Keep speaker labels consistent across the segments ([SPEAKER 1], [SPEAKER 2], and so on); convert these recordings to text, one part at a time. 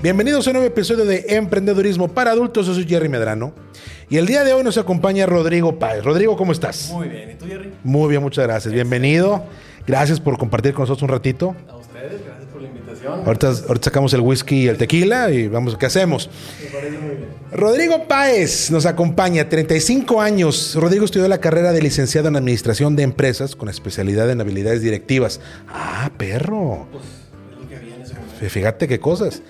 [SPEAKER 1] Bienvenidos a un nuevo episodio de Emprendedurismo para Adultos. Yo soy Jerry Medrano. Y el día de hoy nos acompaña Rodrigo Páez. Rodrigo, ¿cómo estás?
[SPEAKER 2] Muy bien. ¿Y tú, Jerry?
[SPEAKER 1] Muy bien, muchas gracias. Bienvenido. Gracias por compartir con nosotros un ratito.
[SPEAKER 2] A ustedes, gracias por la invitación.
[SPEAKER 1] Ahorita, ahorita sacamos el whisky y el tequila y vamos, ¿qué hacemos?
[SPEAKER 2] Me parece muy bien.
[SPEAKER 1] Rodrigo Páez nos acompaña, 35 años. Rodrigo estudió la carrera de licenciado en Administración de Empresas con especialidad en habilidades directivas. Ah, perro.
[SPEAKER 2] Pues es lo que había en ese momento.
[SPEAKER 1] Fíjate qué cosas.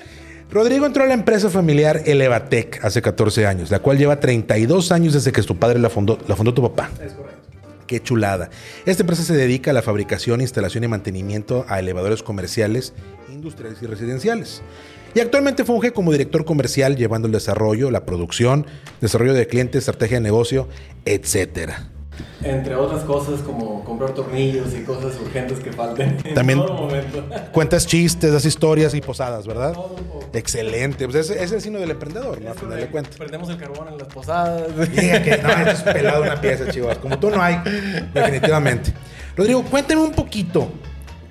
[SPEAKER 1] Rodrigo entró a la empresa familiar Elevatec hace 14 años, la cual lleva 32 años desde que tu padre la fundó, la fundó tu papá.
[SPEAKER 2] Es correcto.
[SPEAKER 1] Qué chulada. Esta empresa se dedica a la fabricación, instalación y mantenimiento a elevadores comerciales, industriales y residenciales. Y actualmente funge como director comercial llevando el desarrollo, la producción, desarrollo de clientes, estrategia de negocio, etcétera.
[SPEAKER 2] Entre otras cosas como comprar tornillos y cosas urgentes que falten en
[SPEAKER 1] También-
[SPEAKER 2] todo momento.
[SPEAKER 1] Cuentas chistes, das historias y posadas, ¿verdad?
[SPEAKER 2] Todo un poco.
[SPEAKER 1] Excelente. Pues ese, ese es el signo del emprendedor, ¿no? Final
[SPEAKER 2] de
[SPEAKER 1] cuentas.
[SPEAKER 2] Prendemos el carbón en las posadas.
[SPEAKER 1] Diga que no, es pelado una pieza, chivas. Como tú no hay, definitivamente. Rodrigo, cuéntame un poquito.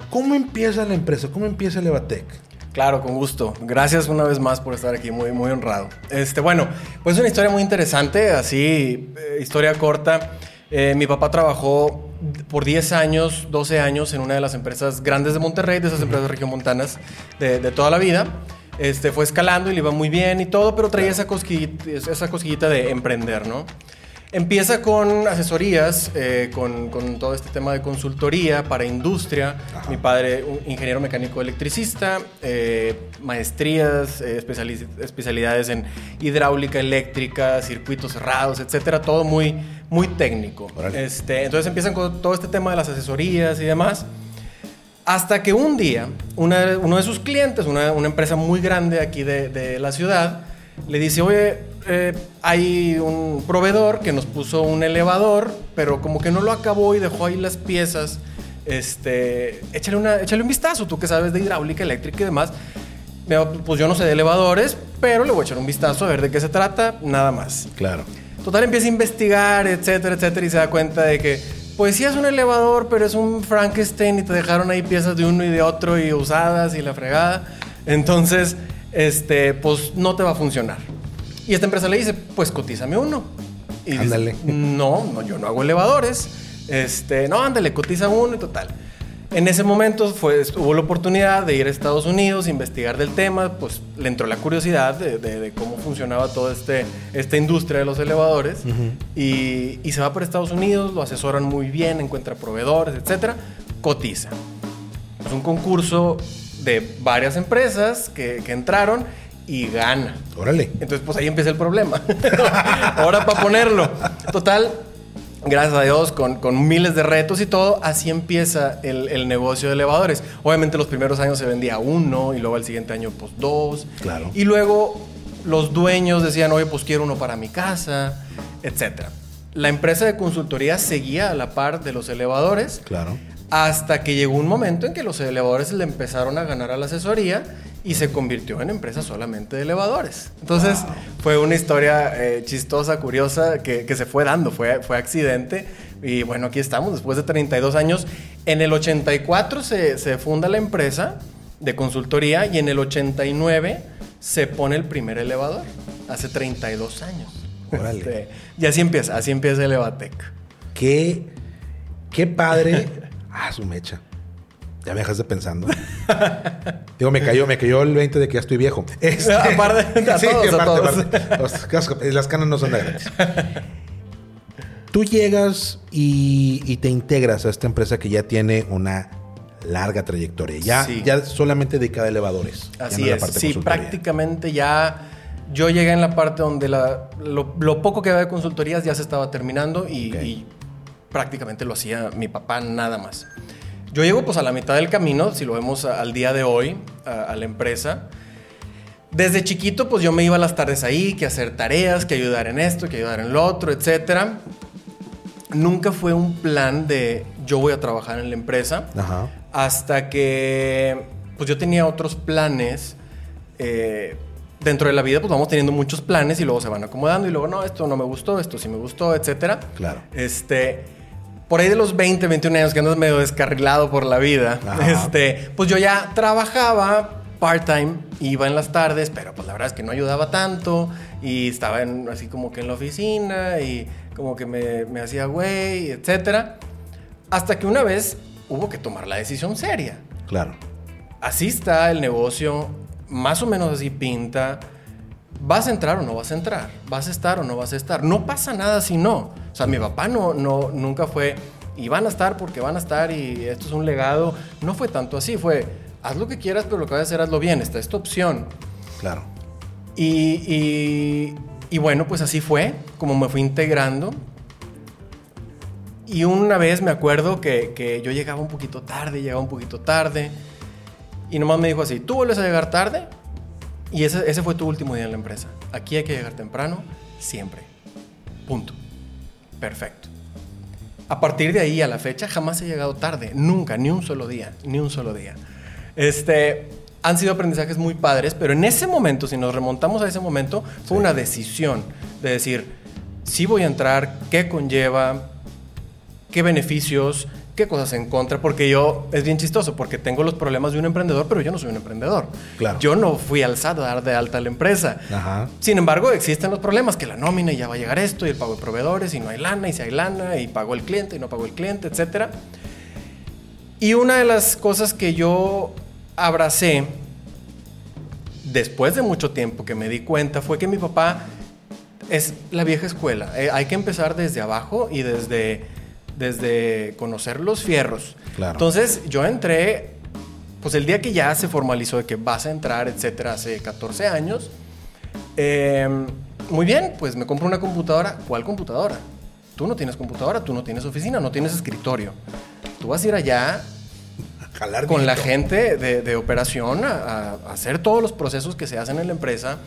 [SPEAKER 1] ¿Cómo empieza la empresa? ¿Cómo empieza Elevatec?
[SPEAKER 2] Claro, con gusto. Gracias una vez más por estar aquí, muy, muy honrado. Este, bueno, pues es una historia muy interesante, así, eh, historia corta. Eh, mi papá trabajó por 10 años, 12 años en una de las empresas grandes de Monterrey, de esas empresas regiomontanas de, de toda la vida. Este, fue escalando y le iba muy bien y todo, pero traía esa cosquillita, esa cosquillita de emprender, ¿no? Empieza con asesorías, eh, con, con todo este tema de consultoría para industria. Mi padre, un ingeniero mecánico electricista, eh, maestrías, eh, especiali- especialidades en hidráulica eléctrica, circuitos cerrados, etcétera, todo muy, muy técnico. Este, entonces empiezan con todo este tema de las asesorías y demás. Hasta que un día, una- uno de sus clientes, una, una empresa muy grande aquí de, de la ciudad, le dice, oye, eh, hay un proveedor que nos puso un elevador, pero como que no lo acabó y dejó ahí las piezas. Este, échale, una, échale un vistazo, tú que sabes de hidráulica, eléctrica y demás. Pues yo no sé de elevadores, pero le voy a echar un vistazo a ver de qué se trata, nada más.
[SPEAKER 1] Claro.
[SPEAKER 2] Total empieza a investigar, etcétera, etcétera, y se da cuenta de que, pues sí es un elevador, pero es un Frankenstein y te dejaron ahí piezas de uno y de otro y usadas y la fregada. Entonces, este, pues no te va a funcionar. Y esta empresa le dice, pues cotízame uno. Y dice,
[SPEAKER 1] Ándale.
[SPEAKER 2] no, no, yo no hago elevadores. Este, no, ándale, cotiza uno y total. En ese momento fue, hubo la oportunidad de ir a Estados Unidos, investigar del tema, pues le entró la curiosidad de, de- de cómo funcionaba toda este, esta industria de los elevadores y, y se va por Estados Unidos, lo asesoran muy bien, encuentra proveedores, etcétera, cotiza. Es un concurso de varias empresas que, que entraron y gana.
[SPEAKER 1] Órale.
[SPEAKER 2] Entonces, pues ahí empieza el problema. Ahora para ponerlo. Total, gracias a Dios, con, con miles de retos y todo, así empieza el, el negocio de elevadores. Obviamente los primeros años se vendía uno y luego al siguiente año, pues dos.
[SPEAKER 1] Claro.
[SPEAKER 2] Y luego los dueños decían, oye, pues quiero uno para mi casa, etcétera. La empresa de consultoría seguía a la par de los elevadores.
[SPEAKER 1] Claro.
[SPEAKER 2] Hasta que llegó un momento en que los elevadores le empezaron a ganar a la asesoría y se convirtió en empresa solamente de elevadores. Entonces fue una historia eh, chistosa, curiosa, que, que se fue dando, fue, fue accidente. Y bueno, aquí estamos, después de 32 años. En el 84 se, se funda la empresa de consultoría y en el 89 se pone el primer elevador, hace 32 años.
[SPEAKER 1] Órale.
[SPEAKER 2] Este, y así empieza, así empieza Elevatec.
[SPEAKER 1] Qué, qué padre. Ah, su mecha. Ya me dejaste pensando. Digo, me cayó, me cayó el 20 de que ya estoy viejo. Este-
[SPEAKER 2] Aparte, a todos, a todos.
[SPEAKER 1] aparte. Cascos- Las canas no son de gratis. Tú llegas y, y te integras a esta empresa que ya tiene una larga trayectoria. Ya,
[SPEAKER 2] Sí.
[SPEAKER 1] ya solamente dedicada a elevadores.
[SPEAKER 2] Así
[SPEAKER 1] no la
[SPEAKER 2] es,
[SPEAKER 1] parte de
[SPEAKER 2] sí, prácticamente ya yo llegué en la parte donde la- lo, lo poco que había de consultorías ya se estaba terminando y prácticamente lo hacía mi papá nada más. Yo llego pues a la mitad del camino, si lo vemos al día de hoy, a, la empresa. Desde chiquito pues yo me iba a las tardes ahí, que hacer tareas, que ayudar en esto, que ayudar en lo otro, etc. Nunca fue un plan de yo voy a trabajar en la empresa. Hasta que pues yo tenía otros planes. Eh, dentro de la vida pues vamos teniendo muchos planes y luego se van acomodando y luego no, esto no me gustó, esto sí me gustó, etcétera.
[SPEAKER 1] Claro.
[SPEAKER 2] Este, por ahí de los 20, 21 años que andas medio descarrilado por la vida, este, pues yo ya trabajaba part-time, iba en las tardes, pero pues la verdad es que no ayudaba tanto y estaba en, así como que en la oficina y como que me, me hacía güey, etcétera. Hasta que una vez hubo que tomar la decisión seria.
[SPEAKER 1] Claro.
[SPEAKER 2] Así está el negocio, más o menos así pinta. ¿Vas a entrar o no vas a entrar? ¿Vas a estar o no vas a estar? No pasa nada si no. O sea, mi papá no, no, nunca fue, y van a estar porque van a estar y esto es un legado. No fue tanto así, fue, haz lo que quieras, pero lo que vas a hacer, hazlo bien. Esta es tu opción.
[SPEAKER 1] Claro.
[SPEAKER 2] Y, y, bueno, pues así fue, como me fui integrando. Y una vez me acuerdo que, que yo llegaba un poquito tarde, llegaba un poquito tarde. Y nomás me dijo así, tú vuelves a llegar tarde y ese, ese fue tu último día en la empresa. Aquí hay que llegar temprano, siempre. Punto. Perfecto. A partir de ahí a la fecha jamás he llegado tarde, nunca, ni un solo día, ni un solo día. Este, han sido aprendizajes muy padres, pero en ese momento, si nos remontamos a ese momento, fue una decisión de decir, si voy a entrar, qué conlleva, qué beneficios, qué cosas en contra, porque yo, es bien chistoso, porque tengo los problemas de un emprendedor, pero yo no soy un emprendedor.
[SPEAKER 1] Claro.
[SPEAKER 2] Yo no fui al SAT a dar de alta a la empresa.
[SPEAKER 1] Ajá.
[SPEAKER 2] Sin embargo, existen los problemas, que la nómina y ya va a llegar esto, y el pago de proveedores, y no hay lana, y si hay lana, y pagó el cliente, y no pagó el cliente, etc. Y una de las cosas que yo abracé, después de mucho tiempo que me di cuenta, fue que mi papá es la vieja escuela. Eh, hay que empezar desde abajo y desde desde conocer los fierros.
[SPEAKER 1] Claro.
[SPEAKER 2] Entonces yo entré, pues el día que ya se formalizó de que vas a entrar, etcétera, hace 14 años. Em, muy bien, pues me compro una computadora. ¿Cuál computadora? Tú no tienes computadora, tú no tienes oficina, no tienes escritorio. Tú vas a ir allá
[SPEAKER 1] Jalar
[SPEAKER 2] con la gente de, de operación a, a hacer todos los procesos que se hacen en la empresa.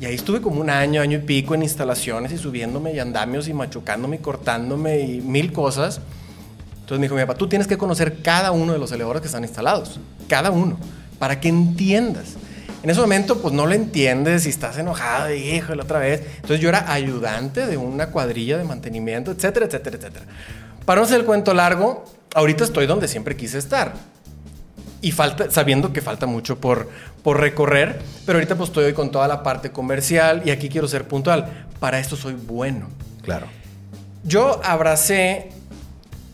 [SPEAKER 2] Y ahí estuve como un año, año y pico en instalaciones y subiéndome y andamios y machucándome y cortándome y mil cosas. Entonces me dijo mi papá, tú tienes que conocer cada uno de los elevadores que están instalados. Cada uno. Para que entiendas. En ese momento, pues no lo entiendes y estás enojado y híjole otra vez. Entonces yo era ayudante de una cuadrilla de mantenimiento, etcétera, etcétera, etcétera. Para no hacer el cuento largo, ahorita estoy donde siempre quise estar y falta, sabiendo que falta mucho por, por recorrer, pero ahorita pues estoy con toda la parte comercial y aquí quiero ser puntual. Para esto soy bueno.
[SPEAKER 1] Claro.
[SPEAKER 2] Yo abracé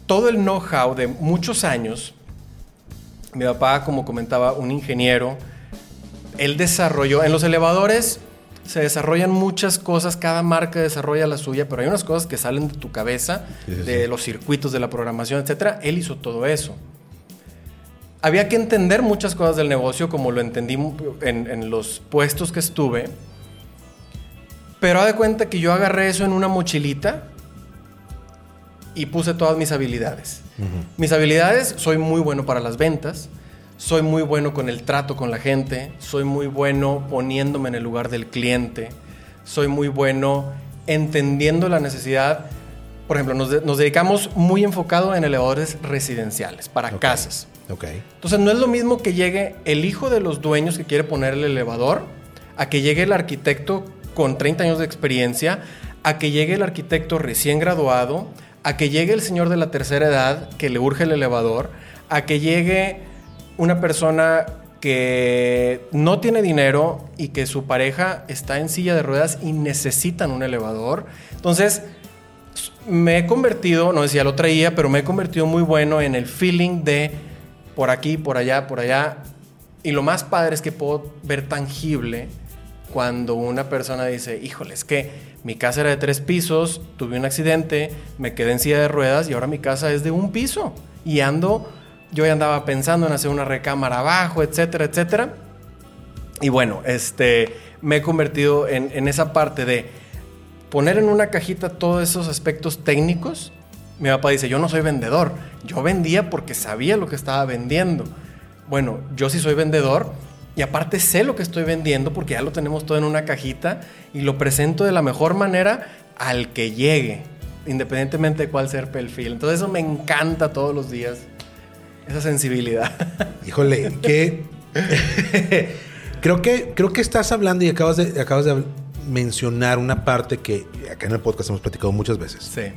[SPEAKER 2] todo el know-how de muchos años. Mi papá, como comentaba, un ingeniero, él desarrolló, en los elevadores se desarrollan muchas cosas, cada marca desarrolla la suya, pero hay unas cosas que salen de tu cabeza,
[SPEAKER 1] Sí, sí,
[SPEAKER 2] de los circuitos, de la programación, etcétera. Él hizo todo eso había que entender muchas cosas del negocio como lo entendí en, en los puestos que estuve. Pero haz de cuenta que yo agarré eso en una mochilita y puse todas mis habilidades. Mis habilidades, soy muy bueno para las ventas, soy muy bueno con el trato con la gente, soy muy bueno poniéndome en el lugar del cliente, soy muy bueno entendiendo la necesidad. Por ejemplo, nos, de- nos dedicamos muy enfocado en elevadores residenciales, para casas.
[SPEAKER 1] Ok.
[SPEAKER 2] Entonces no es lo mismo que llegue el hijo de los dueños que quiere poner el elevador, a que llegue el arquitecto con 30 años de experiencia, a que llegue el arquitecto recién graduado, a que llegue el señor de la tercera edad que le urge el elevador, a que llegue una persona que no tiene dinero y que su pareja está en silla de ruedas y necesitan un elevador. Entonces, me he convertido, no decía lo traía, pero me he convertido muy bueno en el feeling de por aquí, por allá, por allá. Y lo más padre es que puedo ver tangible cuando una persona dice, híjole, es que mi casa era de tres pisos, tuve un accidente, me quedé en silla de ruedas y ahora mi casa es de un piso. Y ando, yo ya andaba pensando en hacer una recámara abajo, etcétera, etcétera. Y bueno, este, me he convertido en, en esa parte de poner en una cajita todos esos aspectos técnicos Mi papá dice, yo no soy vendedor, yo vendía porque sabía lo que estaba vendiendo. Bueno, yo sí soy vendedor y aparte sé lo que estoy vendiendo porque ya lo tenemos todo en una cajita y lo presento de la mejor manera al que llegue, independientemente de cuál sea el perfil. Entonces eso me encanta todos los días, esa sensibilidad.
[SPEAKER 1] Híjole, que creo que creo que estás hablando y acabas de acabas de mencionar una parte que acá en el podcast hemos platicado muchas veces.
[SPEAKER 2] Sí.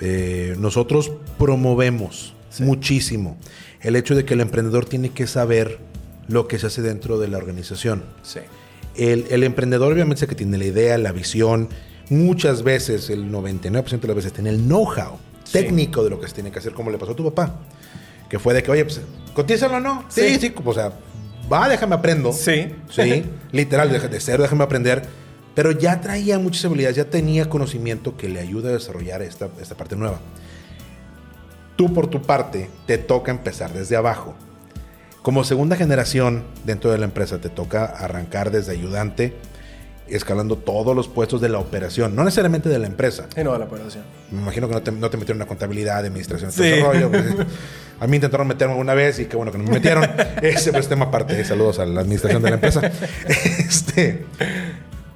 [SPEAKER 1] Eh, nosotros promovemos muchísimo el hecho de que el emprendedor tiene que saber lo que se hace dentro de la organización.
[SPEAKER 2] Sí.
[SPEAKER 1] El, el emprendedor obviamente es el que tiene la idea, la visión, muchas veces, el 99% de las veces, tiene el know-how
[SPEAKER 2] Sí.
[SPEAKER 1] técnico de lo que se tiene que hacer, como le pasó a tu papá. Que fue de que, oye, pues, contízalo o no. Sí,
[SPEAKER 2] Sí.
[SPEAKER 1] sí, o sea, va, déjame aprendo.
[SPEAKER 2] Sí.
[SPEAKER 1] Sí, literal, de, de cero, déjame aprender. Pero ya traía muchas habilidades, ya tenía conocimiento que le ayuda a desarrollar esta, esta parte nueva. Tú, por tu parte, te toca empezar desde abajo. Como segunda generación dentro de la empresa, te toca arrancar desde ayudante, escalando todos los puestos de la operación, no necesariamente de la empresa.
[SPEAKER 2] Y no, la operación.
[SPEAKER 1] Me imagino que no te, no te metieron en la contabilidad, administración,
[SPEAKER 2] Sí.
[SPEAKER 1] todo ese rollo, pues. A mí intentaron meterme una vez y qué bueno que no me metieron. Ese pues, tema aparte. Saludos a la administración de la empresa. Este,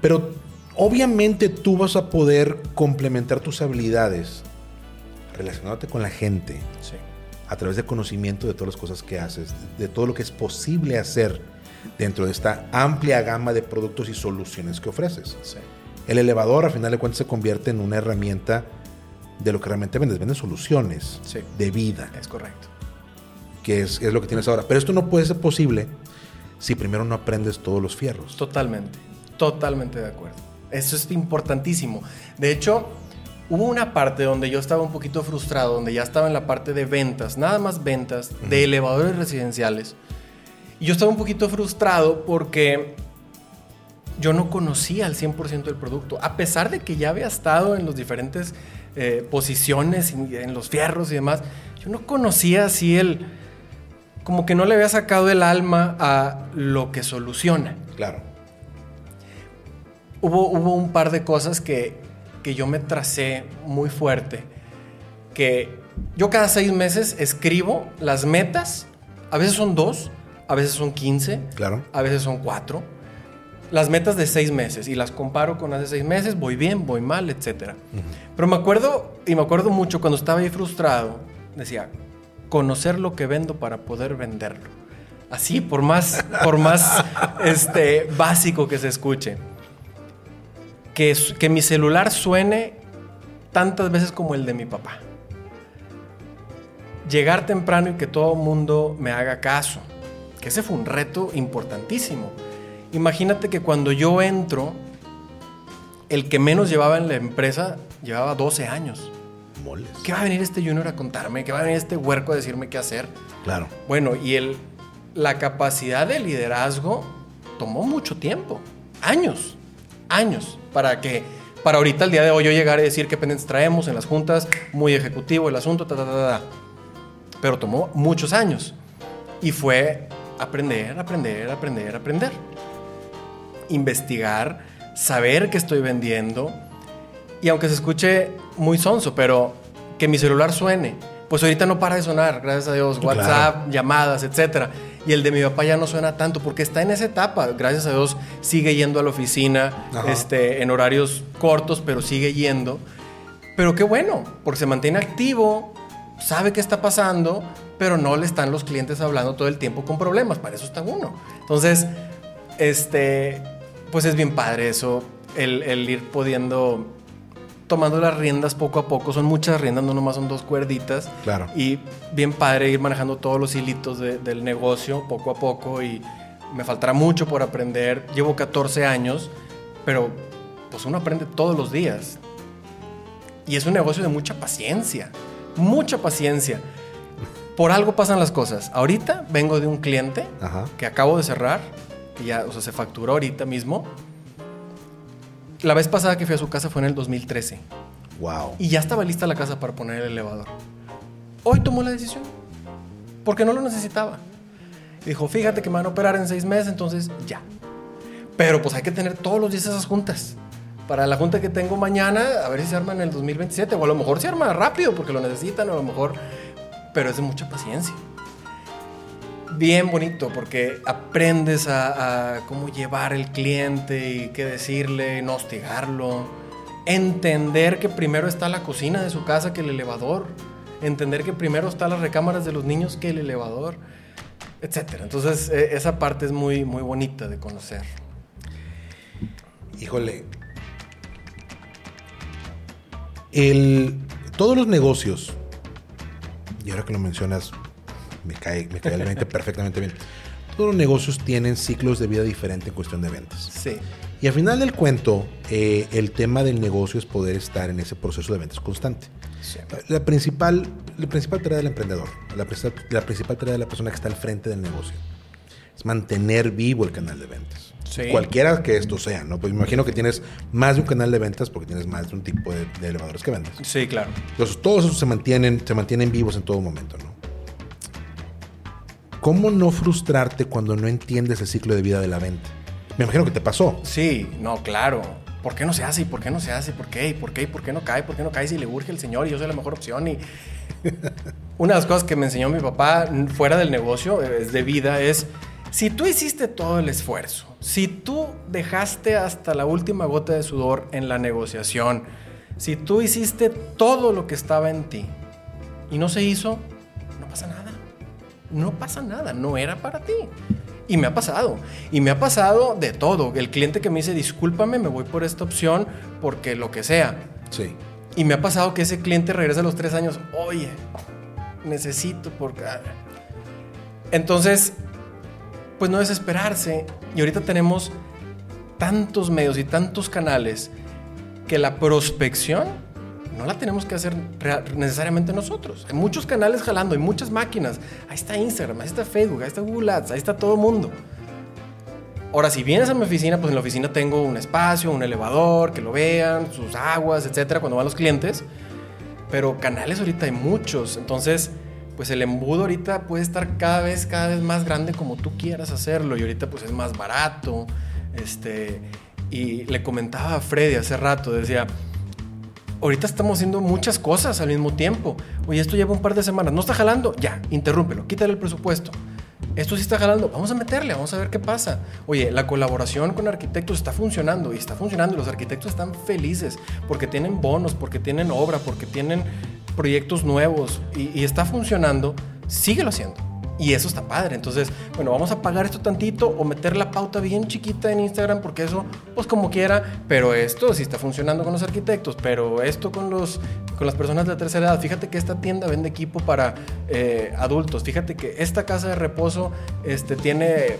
[SPEAKER 1] pero obviamente tú vas a poder complementar tus habilidades relacionándote con la gente
[SPEAKER 2] Sí.
[SPEAKER 1] a través de conocimiento de todas las cosas que haces, de todo lo que es posible hacer dentro de esta amplia gama de productos y soluciones que ofreces.
[SPEAKER 2] Sí.
[SPEAKER 1] El elevador, a final de cuentas, se convierte en una herramienta de lo que realmente vendes. Vendes soluciones
[SPEAKER 2] Sí.
[SPEAKER 1] de vida,
[SPEAKER 2] Es correcto.
[SPEAKER 1] que es, es lo que tienes ahora. Pero esto no puede ser posible si primero no aprendes todos los fierros.
[SPEAKER 2] Totalmente, totalmente de acuerdo. Eso es importantísimo. De hecho, hubo una parte donde yo estaba un poquito frustrado, donde ya estaba en la parte de ventas, nada más ventas, de elevadores residenciales. Y yo estaba un poquito frustrado porque yo no conocía al 100% del producto, a pesar de que ya había estado en las diferentes eh, posiciones, en los fierros y demás, yo no conocía así el... Como que no le había sacado el alma a lo que soluciona
[SPEAKER 1] Claro.
[SPEAKER 2] Hubo, hubo un par de cosas que, que yo me tracé muy fuerte. Que yo cada seis meses escribo las metas. A veces son dos, a veces son 15,
[SPEAKER 1] Claro.
[SPEAKER 2] a veces son cuatro. Las metas de seis meses y las comparo con las de seis meses, voy bien, voy mal, etc. Pero me acuerdo, y me acuerdo mucho cuando estaba ahí frustrado, decía, conocer lo que vendo para poder venderlo. Así, por más, por más este, básico que se escuche que, mi celular suene tantas veces como el de mi papá. Llegar temprano y que todo el mundo me haga caso. Que ese fue un reto importantísimo. Imagínate que cuando yo entro, el que menos llevaba en la empresa llevaba 12 años.
[SPEAKER 1] Moles.
[SPEAKER 2] ¿Qué va a venir este junior a contarme? ¿Qué va a venir este huerco a decirme qué hacer?
[SPEAKER 1] Claro.
[SPEAKER 2] Bueno, y el, la capacidad de liderazgo tomó mucho tiempo, años, años, para que, para ahorita el día de hoy yo llegar y decir qué pendientes traemos en las juntas, muy ejecutivo el asunto, ta, ta, ta, ta. Pero tomó muchos años. Y fue aprender, aprender, aprender, aprender. Investigar, saber qué estoy vendiendo. Y aunque se escuche muy sonso, pero que mi celular suene. Pues ahorita no para de sonar, gracias a Dios.
[SPEAKER 1] Claro.
[SPEAKER 2] WhatsApp, llamadas, etcétera. Y el de mi papá ya no suena tanto porque está en esa etapa. Gracias a Dios sigue yendo a la oficina
[SPEAKER 1] Ajá.
[SPEAKER 2] este, en horarios cortos, pero sigue yendo. Pero qué bueno, porque se mantiene activo, sabe qué está pasando, pero no le están los clientes hablando todo el tiempo con problemas. Para eso está uno. Entonces, este, pues es bien padre eso, el, el ir pudiendo, tomando las riendas poco a poco. Son muchas riendas, no nomás son dos cuerditas.
[SPEAKER 1] Claro.
[SPEAKER 2] Y bien padre ir manejando todos los hilitos de- del negocio poco a poco y me faltará mucho por aprender. Llevo 14 años, pero pues uno aprende todos los días. Y es un negocio de mucha paciencia, mucha paciencia. Por algo pasan las cosas. Ahorita vengo de un cliente
[SPEAKER 1] Ajá.
[SPEAKER 2] que acabo de cerrar, que ya, o sea, se facturó ahorita mismo. La vez pasada que fui a su casa fue en el 2013
[SPEAKER 1] Wow.
[SPEAKER 2] y ya estaba lista la casa para poner el elevador. Hoy tomó la decisión porque no lo necesitaba. Dijo, fíjate que me van a operar en seis meses, entonces ya. Pero pues hay que tener todos los días esas juntas. para la junta que tengo mañana, a ver si se arma en el 2027. O a lo mejor se arma rápido porque lo necesitan, o a lo mejor. Pero es de mucha paciencia. Bien bonito porque aprendes a, cómo llevar el cliente y qué decirle, no hostigarlo. Entender que primero está la cocina de su casa que el elevador. Entender que primero están las recámaras de los niños que el elevador, etc. Entonces, e, esa parte es muy, muy bonita de conocer.
[SPEAKER 1] Híjole, el, todos los negocios, y ahora que lo mencionas, me cae, me cae el perfectamente bien. Todos los negocios tienen ciclos de vida diferentes en cuestión de ventas.
[SPEAKER 2] Sí.
[SPEAKER 1] Y al final del cuento, eh, el tema del negocio es poder estar en ese proceso de ventas constante. Sí. La, principal, la principal tarea del emprendedor, la, la principal tarea de la persona que está al frente del negocio, es mantener vivo el canal de ventas. Cualquiera que esto sea, ¿no? Pues me imagino que tienes más de un canal de ventas porque tienes más de un tipo de, elevadores que vendes.
[SPEAKER 2] Sí, claro.
[SPEAKER 1] Entonces, todos esos se mantienen, se mantienen vivos en todo momento, ¿no? ¿Cómo no frustrarte cuando no entiendes el ciclo de vida de la venta? Me imagino que te pasó.
[SPEAKER 2] Sí, no, claro. ¿Por qué no se hace? ¿Y por qué no se hace? ¿Por qué? ¿Y por qué? ¿Y por qué no cae? ¿Por qué no cae si le urge el señor y yo soy la mejor opción? Y una de las cosas que me enseñó mi papá fuera del negocio, es de vida, es si tú hiciste todo el esfuerzo, si tú dejaste hasta la última gota de sudor en la negociación, si tú hiciste todo lo que estaba en ti y no se hizo, no pasa nada. No pasa nada, no era para ti. Y me ha pasado. Y me ha pasado de todo. El cliente que me dice, discúlpame, me voy por esta opción porque lo que sea.
[SPEAKER 1] Sí.
[SPEAKER 2] Y me ha pasado que ese cliente regresa a los tres años, oye, necesito porque... Entonces, pues no desesperarse. Y ahorita tenemos tantos medios y tantos canales que la prospección no la tenemos que hacer necesariamente nosotros. Hay muchos canales jalando, hay muchas máquinas. Ahí está Instagram, ahí está Facebook, ahí está Google Ads, ahí está todo el mundo. Ahora, si vienes a mi oficina, pues en la oficina tengo un espacio, un elevador, que lo vean, sus aguas, etcétera, cuando van los clientes. Pero canales ahorita hay muchos. Entonces, pues el embudo ahorita puede estar cada vez, cada vez más grande como tú quieras hacerlo. Y ahorita pues es más barato. Este, y le comentaba a Freddy hace rato, decía, ahorita estamos haciendo muchas cosas al mismo tiempo. Oye, esto lleva un par de semanas, no está jalando, ya, interrúmpelo, quítale el presupuesto. Esto sí está jalando, vamos a meterle, vamos a ver qué pasa. Oye, la colaboración con arquitectos está funcionando y está funcionando y los arquitectos están felices porque tienen bonos, porque tienen obra, porque tienen proyectos nuevos y, está funcionando, síguelo haciendo. Y eso está padre. Entonces, bueno, vamos a pagar esto tantito o meter la pauta bien chiquita en Instagram porque eso, pues como quiera. Pero esto sí está funcionando con los arquitectos. Pero esto con, los, con las personas de la tercera edad. Fíjate que esta tienda vende equipo para eh, adultos. Fíjate que esta casa de reposo este, tiene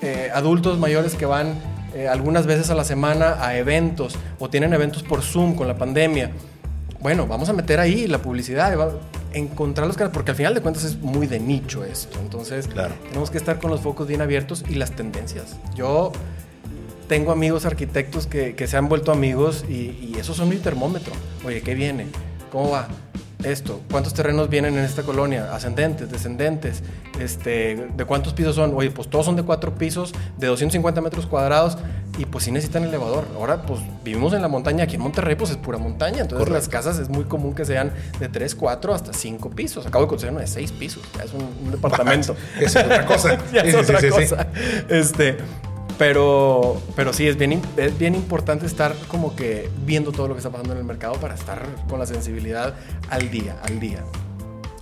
[SPEAKER 2] eh, adultos mayores que van eh, algunas veces a la semana a eventos o tienen eventos por Zoom con la pandemia bueno, vamos a meter ahí la publicidad, encontrar los canales, porque al final de cuentas es muy de nicho esto. Entonces, tenemos que estar con los focos bien abiertos y las tendencias. Yo tengo amigos arquitectos que, se han vuelto amigos y, y esos son mi termómetro. Oye, ¿qué viene? ¿Cómo va? esto, cuántos terrenos vienen en esta colonia, ascendentes, descendentes, este, de cuántos pisos son, oye, pues todos son de cuatro pisos, de 250 metros cuadrados, y pues sí necesitan elevador. Ahora, pues vivimos en la montaña, aquí en Monterrey, pues es pura montaña, entonces las casas es muy común que sean de tres, cuatro, hasta cinco pisos. Acabo de conseguir uno de seis pisos, ya es un, departamento.
[SPEAKER 1] es otra cosa.
[SPEAKER 2] ya es otra cosa. Este, pero, pero sí, es bien, es bien importante estar como que viendo todo lo que está pasando en el mercado para estar con la sensibilidad al día, al día.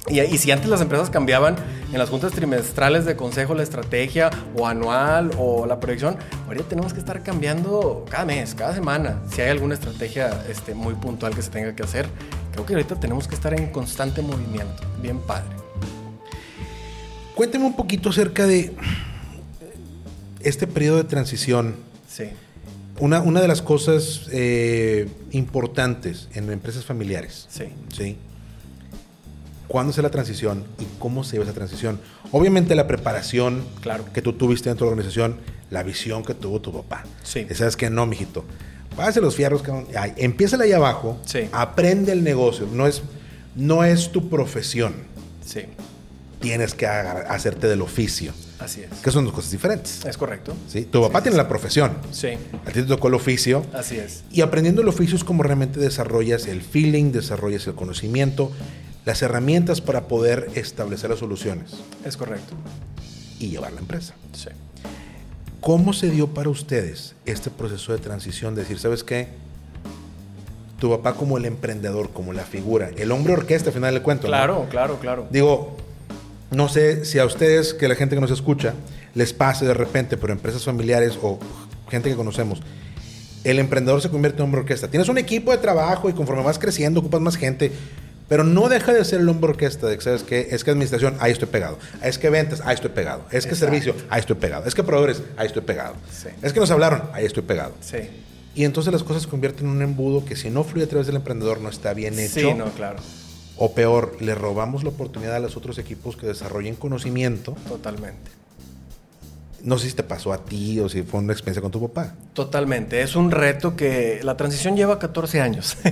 [SPEAKER 2] Y, y, si antes las empresas cambiaban en las juntas trimestrales de consejo la estrategia o anual o la proyección, ahorita tenemos que estar cambiando cada mes, cada semana, si hay alguna estrategia este, muy puntual que se tenga que hacer. Creo que ahorita tenemos que estar en constante movimiento, bien padre.
[SPEAKER 1] Cuénteme un poquito acerca de este periodo de transición,
[SPEAKER 2] sí.
[SPEAKER 1] una, una de las cosas eh, importantes en empresas familiares,
[SPEAKER 2] sí.
[SPEAKER 1] ¿sí? ¿Cuándo se la transición y cómo se lleva esa transición? Obviamente la preparación
[SPEAKER 2] claro.
[SPEAKER 1] que tú tuviste dentro de la organización, la visión que tuvo tu papá.
[SPEAKER 2] Sí.
[SPEAKER 1] Y sabes que no, mijito. Pásate los fierros, empieza ahí abajo,
[SPEAKER 2] sí.
[SPEAKER 1] aprende el negocio, no es, no es tu profesión.
[SPEAKER 2] Sí.
[SPEAKER 1] Tienes que hacerte del oficio.
[SPEAKER 2] Así es.
[SPEAKER 1] Que son dos cosas diferentes.
[SPEAKER 2] Es correcto.
[SPEAKER 1] ¿sí? Tu papá tiene la profesión.
[SPEAKER 2] Sí.
[SPEAKER 1] A ti te tocó el oficio.
[SPEAKER 2] Así es.
[SPEAKER 1] Y aprendiendo el oficio es como realmente desarrollas el feeling, desarrollas el conocimiento, las herramientas para poder establecer las soluciones
[SPEAKER 2] Es correcto.
[SPEAKER 1] y llevar la empresa.
[SPEAKER 2] Sí.
[SPEAKER 1] ¿Cómo se dio para ustedes este proceso de transición? De decir, ¿sabes qué? Tu papá como el emprendedor, como la figura, el hombre orquesta, al final del cuento. ¿no?
[SPEAKER 2] Claro, claro, claro.
[SPEAKER 1] Digo, no sé si a ustedes, que la gente que nos escucha, les pase de repente, pero empresas familiares o gente que conocemos, el emprendedor se convierte en hombre orquesta. Tienes un equipo de trabajo y conforme vas creciendo, ocupas más gente, pero no deja de ser el hombre orquesta de que, ¿sabes qué? Es que administración, ahí estoy pegado. Es que ventas, ahí estoy pegado. Es que
[SPEAKER 2] Exacto.
[SPEAKER 1] servicio, ahí estoy pegado. Es que proveedores, ahí estoy pegado.
[SPEAKER 2] Sí.
[SPEAKER 1] Es que nos hablaron, ahí estoy pegado.
[SPEAKER 2] Sí.
[SPEAKER 1] Y entonces las cosas se convierten en un embudo que si no fluye a través del emprendedor no está bien hecho.
[SPEAKER 2] Sí, no, claro.
[SPEAKER 1] O peor, le robamos la oportunidad a los otros equipos que desarrollen conocimiento.
[SPEAKER 2] Totalmente.
[SPEAKER 1] No sé si te pasó a ti o si fue una experiencia con tu papá.
[SPEAKER 2] Totalmente. Es un reto que la transición lleva 14 años.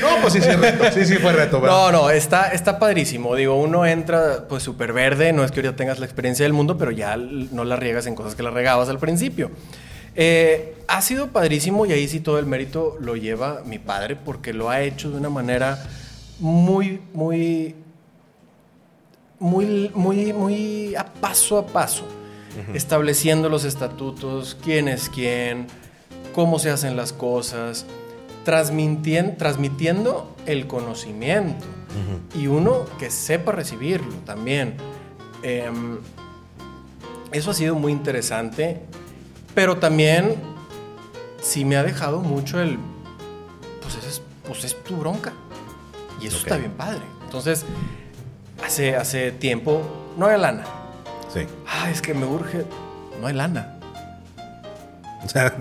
[SPEAKER 1] No, pues sí, sí, reto. sí, sí fue reto.
[SPEAKER 2] No, no, está, está padrísimo. Digo, uno entra pues súper verde, no es que ahorita tengas la experiencia del mundo, pero ya no la riegas en cosas que la regabas al principio. Eh, ha sido padrísimo y ahí sí todo el mérito lo lleva mi padre porque lo ha hecho de una manera muy, muy, muy, muy, muy a paso a paso, estableciendo los estatutos, quién es quién, cómo se hacen las cosas, transmitien- transmitiendo el conocimiento y uno que sepa recibirlo también. Em, eso ha sido muy interesante, pero también sí me ha dejado mucho el, pues es, pues es tu bronca. Y eso está bien padre. Entonces, hace, hace tiempo no hay lana.
[SPEAKER 1] Sí.
[SPEAKER 2] Ah, es que me urge. No hay lana.
[SPEAKER 1] O sea,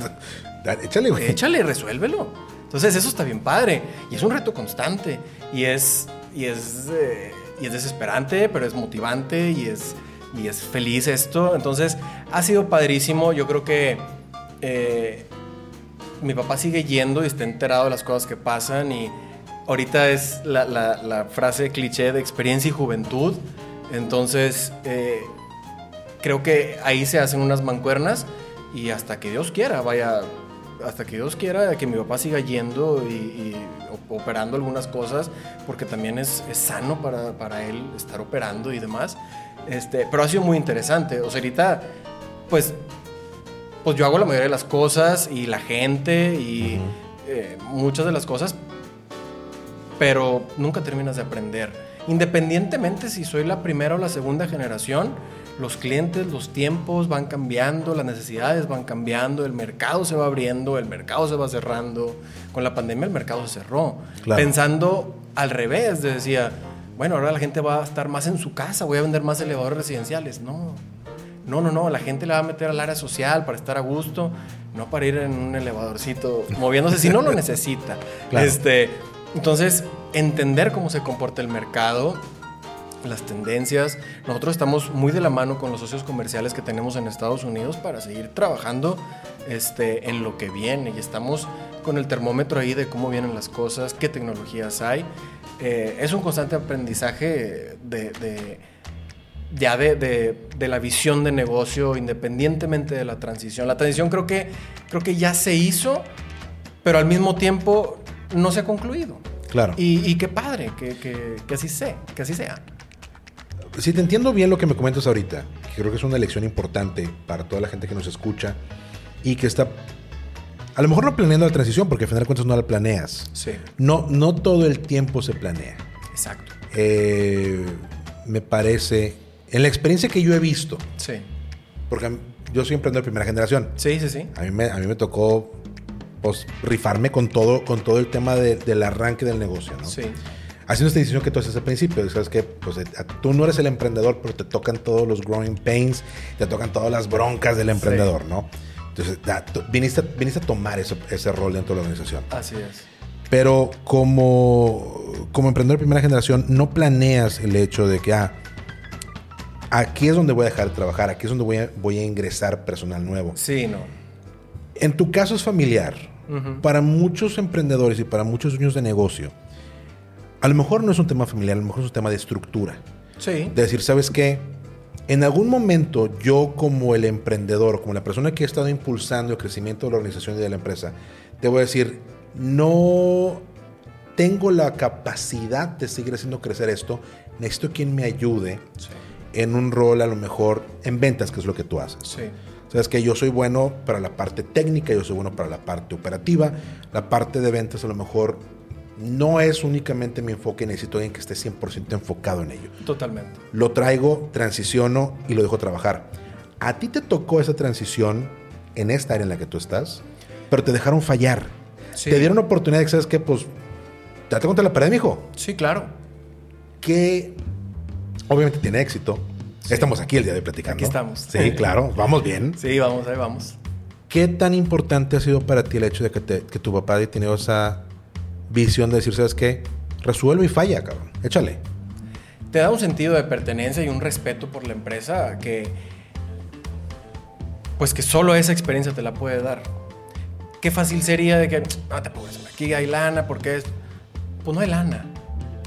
[SPEAKER 1] échale, güey.
[SPEAKER 2] Échale, resuélvelo. Entonces, eso está bien padre. Y es un reto constante. Y es. Y es. eh, y es desesperante, pero es motivante y es. Y es feliz esto. Entonces, ha sido padrísimo. Yo creo que. eh, mi papá sigue yendo y está enterado de las cosas que pasan. Y ahorita es la, la- la frase cliché de experiencia y juventud. Entonces, eh, creo que ahí se hacen unas mancuernas y hasta que Dios quiera, vaya, hasta que Dios quiera que mi papá siga yendo y, operando algunas cosas, porque también es, es sano para, para él estar operando y demás. Este, pero ha sido muy interesante. O sea, ahorita, pues, pues yo hago la mayoría de las cosas y la gente y eh, muchas de las cosas, pero nunca terminas de aprender. Independientemente si soy la primera o la segunda generación, los clientes, los tiempos van cambiando, las necesidades van cambiando, el mercado se va abriendo, el mercado se va cerrando. Con la pandemia el mercado se cerró.
[SPEAKER 1] Claro.
[SPEAKER 2] Pensando al revés, de decía, bueno, ahora la gente va a estar más en su casa, voy a vender más elevadores residenciales. No, no, no, no, la gente le va a meter al área social para estar a gusto, no para ir en un elevadorcito moviéndose si no lo necesita.
[SPEAKER 1] Claro.
[SPEAKER 2] Este, entonces, entender cómo se comporta el mercado, las tendencias. Nosotros estamos muy de la mano con los socios comerciales que tenemos en Estados Unidos para seguir trabajando este, en lo que viene y estamos con el termómetro ahí de cómo vienen las cosas, qué tecnologías hay. Eh, es un constante aprendizaje de, ya de- de la visión de negocio independientemente de la transición. La transición creo que, creo que ya se hizo, pero al mismo tiempo no se ha concluido.
[SPEAKER 1] Claro.
[SPEAKER 2] Y, y qué padre que, que- que así sea, que así sea.
[SPEAKER 1] Si te entiendo bien lo que me comentas ahorita, que creo que es una lección importante para toda la gente que nos escucha y que está, a lo mejor no planeando la transición, porque al final de cuentas no la planeas.
[SPEAKER 2] Sí,
[SPEAKER 1] No, no todo el tiempo se planea.
[SPEAKER 2] exacto.
[SPEAKER 1] Eh, me parece, en la experiencia que yo he visto,
[SPEAKER 2] Sí,
[SPEAKER 1] porque yo soy emprendedor de primera generación,
[SPEAKER 2] sí, sí, sí.
[SPEAKER 1] a mí me, a mí me tocó pues, rifarme con todo, con todo el tema de- del arranque del negocio. ¿no?
[SPEAKER 2] Sí,
[SPEAKER 1] Haciendo esta decisión que tú haces al principio, sabes que pues, eh, tú no eres el emprendedor, pero te tocan todos los growing pains, te tocan todas las broncas del emprendedor, ¿no? Entonces, da- tú- viniste, viniste a tomar ese, ese rol dentro de la organización.
[SPEAKER 2] así es.
[SPEAKER 1] Pero como, como emprendedor de primera generación, no planeas el hecho de que, ah, aquí es donde voy a dejar de trabajar, aquí es donde voy a, voy a ingresar personal nuevo.
[SPEAKER 2] Sí, no.
[SPEAKER 1] En tu caso es familiar. Para muchos emprendedores y para muchos dueños de negocio, a lo mejor no es un tema familiar, a lo mejor es un tema de estructura.
[SPEAKER 2] Sí,
[SPEAKER 1] De decir, ¿sabes qué? En algún momento yo como el emprendedor, como la persona que ha estado impulsando el crecimiento de la organización y de la empresa, te voy a decir, no tengo la capacidad de seguir haciendo crecer esto, necesito quien me ayude en un rol a lo mejor en ventas, que es lo que tú haces.
[SPEAKER 2] Sí.
[SPEAKER 1] Sabes que yo soy bueno para la parte técnica, yo soy bueno para la parte operativa, la parte de ventas a lo mejor no es únicamente mi enfoque, necesito alguien que esté 100% enfocado en ello.
[SPEAKER 2] Totalmente.
[SPEAKER 1] Lo traigo, transiciono y lo dejo trabajar. A ti te tocó esa transición en esta área en la que tú estás, pero te dejaron fallar.
[SPEAKER 2] Sí.
[SPEAKER 1] Te dieron oportunidad de que sabes que, pues, date contra la pared, mijo.
[SPEAKER 2] Sí, claro.
[SPEAKER 1] Que obviamente tiene éxito. Estamos aquí el día de platicando.
[SPEAKER 2] Aquí estamos.
[SPEAKER 1] Sí, claro, vamos bien.
[SPEAKER 2] Sí, vamos, ahí vamos.
[SPEAKER 1] ¿Qué tan importante ha sido para ti el hecho de que, te- que tu papá haya tenido esa visión de decir, ¿sabes qué? Resuelve y falla, cabrón. Échale.
[SPEAKER 2] Te da un sentido de pertenencia y un respeto por la empresa que, pues que solo esa experiencia te la puede dar. Qué fácil sería de que, no te apures, aquí hay lana, porque es... Pues no hay lana.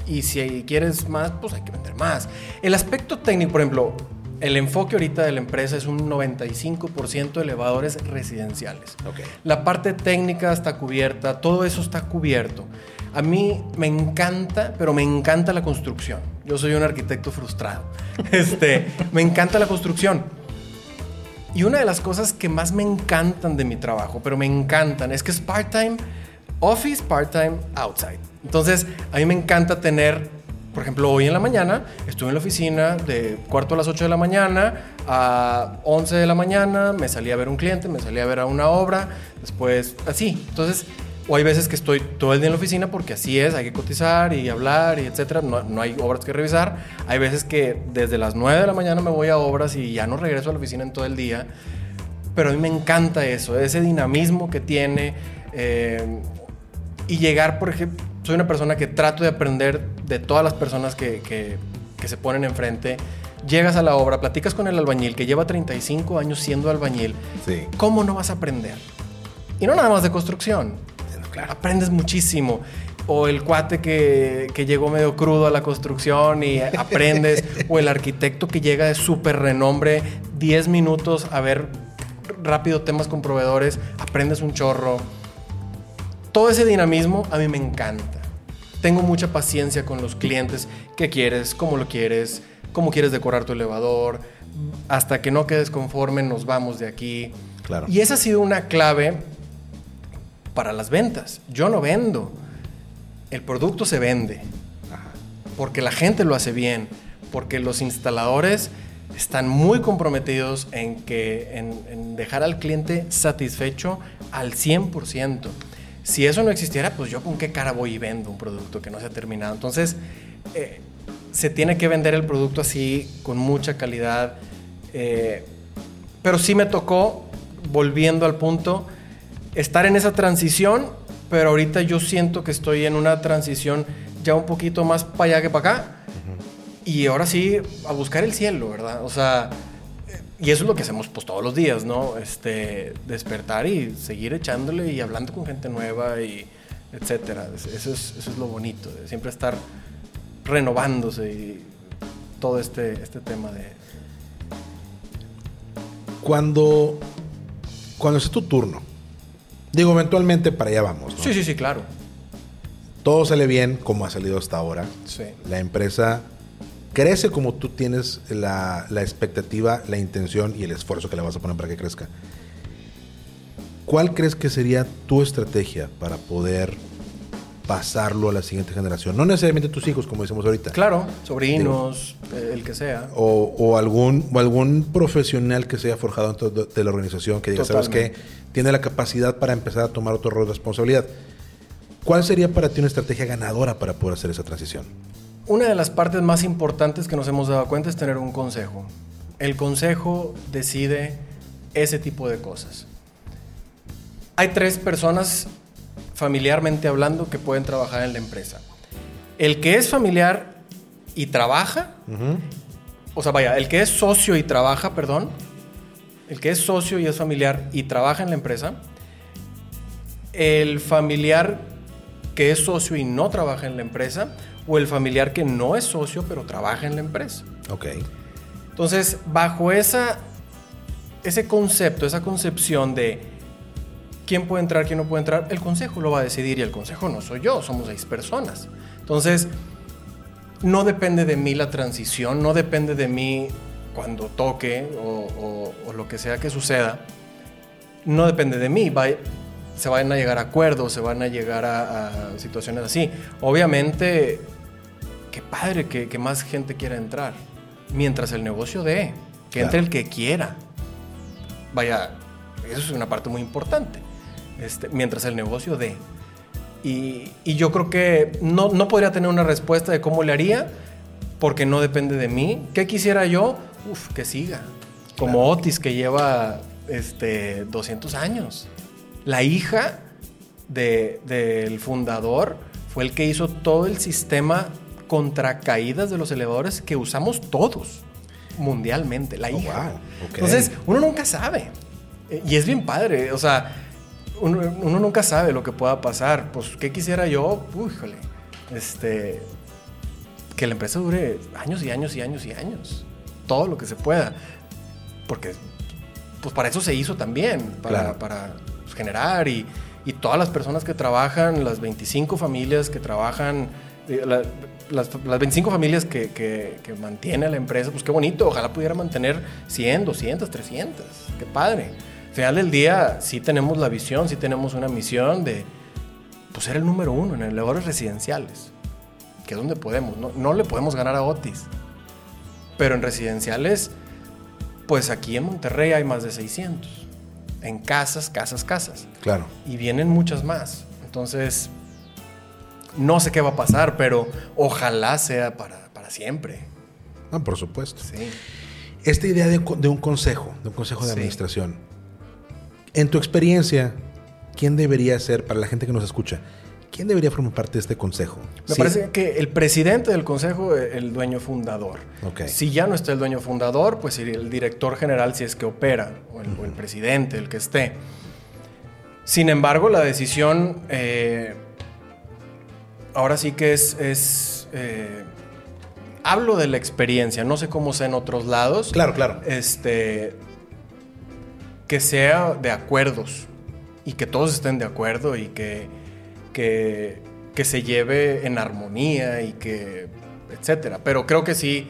[SPEAKER 2] Y si quieres más, pues hay que vender más. El aspecto técnico, por ejemplo, el enfoque ahorita de la empresa es un 95% de elevadores residenciales.
[SPEAKER 1] Ok.
[SPEAKER 2] La parte técnica está cubierta, todo eso está cubierto. A mí me encanta, pero me encanta la construcción. Yo soy un arquitecto frustrado. Este, me encanta la construcción. Y una de las cosas que más me encantan de mi trabajo, pero me encantan, es que es part-time office, part-time outside. Entonces, a mí me encanta tener, por ejemplo, hoy en la mañana estuve en la oficina de cuarto a las 8 de la mañana a 11 de la mañana, me salí a ver un cliente, me salí a ver a una obra, después así. Entonces, o hay veces que estoy todo el día en la oficina porque así es, hay que cotizar y hablar y etcétera, no, hay obras que revisar. Hay veces que desde las 9 de la mañana me voy a obras y ya no regreso a la oficina en todo el día. Pero a mí me encanta eso, ese dinamismo que tiene. eh, y llegar, por ejemplo, soy una persona que trato de aprender de todas las personas que, que- que se ponen enfrente. Llegas a la obra, platicas con el albañil que lleva 35 años siendo albañil.
[SPEAKER 1] Sí.
[SPEAKER 2] ¿Cómo no vas a aprender? Y no nada más de construcción.
[SPEAKER 1] Claro.
[SPEAKER 2] Aprendes muchísimo. O el cuate que, que llegó medio crudo a la construcción y aprendes. o el arquitecto que llega de súper renombre, 10 minutos a ver rápido temas con proveedores, aprendes un chorro. Todo ese dinamismo a mí me encanta. Tengo mucha paciencia con los clientes. ¿Qué quieres? ¿Cómo lo quieres? ¿Cómo quieres decorar tu elevador? Hasta que no quedes conforme, nos vamos de aquí.
[SPEAKER 1] Claro.
[SPEAKER 2] Y esa ha sido una clave para las ventas. Yo no vendo. El producto se vende. Porque la gente lo hace bien. Porque los instaladores están muy comprometidos en, que, en, en dejar al cliente satisfecho al 100%. Si eso no existiera, pues yo con qué cara voy y vendo un producto que no se ha terminado. Entonces, eh, se tiene que vender el producto así, con mucha calidad. eh, pero sí me tocó, volviendo al punto, estar en esa transición, pero ahorita yo siento que estoy en una transición ya un poquito más para allá que para acá. Y ahora sí, a buscar el cielo, ¿verdad? O sea, y eso es lo que hacemos pues todos los días, ¿no? Este, despertar y seguir echándole y hablando con gente nueva y etcétera. Es- Eso es, eso es lo bonito, de siempre estar renovándose y todo este, este tema de...
[SPEAKER 1] Cuando, cuando es tu turno, digo, eventualmente para allá vamos. ¿no?
[SPEAKER 2] Sí, sí, sí, claro.
[SPEAKER 1] Todo sale bien como ha salido hasta ahora.
[SPEAKER 2] Sí.
[SPEAKER 1] La empresa crece como tú tienes la, la expectativa, la intención y el esfuerzo que le vas a poner para que crezca. ¿Cuál crees que sería tu estrategia para poder pasarlo a la siguiente generación? No necesariamente tus hijos, como decimos ahorita.
[SPEAKER 2] Claro, sobrinos, eh, el que sea.
[SPEAKER 1] O, o algún, o algún profesional que se haya forjado dentro de, de la organización que diga, ¿sabes qué? Tiene la capacidad para empezar a tomar otro rol de responsabilidad. ¿Cuál sería para ti una estrategia ganadora para poder hacer esa transición?
[SPEAKER 2] Una de las partes más importantes que nos hemos dado cuenta es tener un consejo. El consejo decide ese tipo de cosas. Hay tres personas, familiarmente hablando, que pueden trabajar en la empresa. El que es familiar y trabaja, o sea, vaya, el que es socio y trabaja, perdón, el que es socio y es familiar y trabaja en la empresa, el familiar que es socio y no trabaja en la empresa, o el familiar que no es socio pero trabaja en la empresa.
[SPEAKER 1] Ok.
[SPEAKER 2] Entonces bajo esa, ese concepto, esa concepción de quién puede entrar, quién no puede entrar, el consejo lo va a decidir y el consejo no soy yo, somos seis personas. Entonces, no depende de mí la transición, no depende de mí cuando toque o, lo que sea que suceda, no depende de mí. se van a llegar a acuerdos, se van a llegar a, situaciones así. Obviamente, qué padre que, más gente quiera entrar, mientras el negocio dé, que entre el que quiera. Vaya, eso es una parte muy importante. Este, mientras el negocio dé. Y, yo creo que no, no, podría tener una respuesta de cómo le haría, porque no depende de mí. ¿Qué quisiera yo? Uf, que siga. Como Otis, que lleva este, 200 años. La hija del fundador fue el que hizo todo el sistema contra caídas de los elevadores que usamos todos mundialmente, la oh, hija. Entonces, uno nunca sabe. Y es bien padre. O sea, uno, nunca sabe lo que pueda pasar. Pues, ¿qué quisiera yo? Uy, este, que la empresa dure años y años y años y años. Todo lo que se pueda. Porque, pues para eso se hizo también, para, para generar y, y, todas las personas que trabajan, las 25 familias que trabajan, eh, las, las, 25 familias que, que, que mantiene la empresa, pues qué bonito, ojalá pudiera mantener 100, 200, 300, qué padre final del día sí tenemos la visión, sí tenemos una misión de pues, ser el número uno en elevadores residenciales, que es donde podemos. No, le podemos ganar a Otis, pero en residenciales, pues aquí en Monterrey hay más de 600. En casas, casas, casas.
[SPEAKER 1] Claro.
[SPEAKER 2] Y vienen muchas más. Entonces, no sé qué va a pasar, pero ojalá sea para, para siempre.
[SPEAKER 1] Ah, por supuesto. Sí. Esta idea de, un consejo, de un consejo de administración, en tu experiencia, ¿quién debería ser, para la gente que nos escucha, quién debería formar parte de este consejo?
[SPEAKER 2] Me parece que el presidente del consejo es el dueño fundador. Si ya no está el dueño fundador, pues el director general si es que opera, o el, presidente, el que esté. Sin embargo, la decisión, eh, ahora sí que es... es eh, hablo de la experiencia, no sé cómo sea en otros lados.
[SPEAKER 1] Claro, claro.
[SPEAKER 2] Este, que sea de acuerdos y que todos estén de acuerdo y que, que, se lleve en armonía y que, etcétera. Pero creo que sí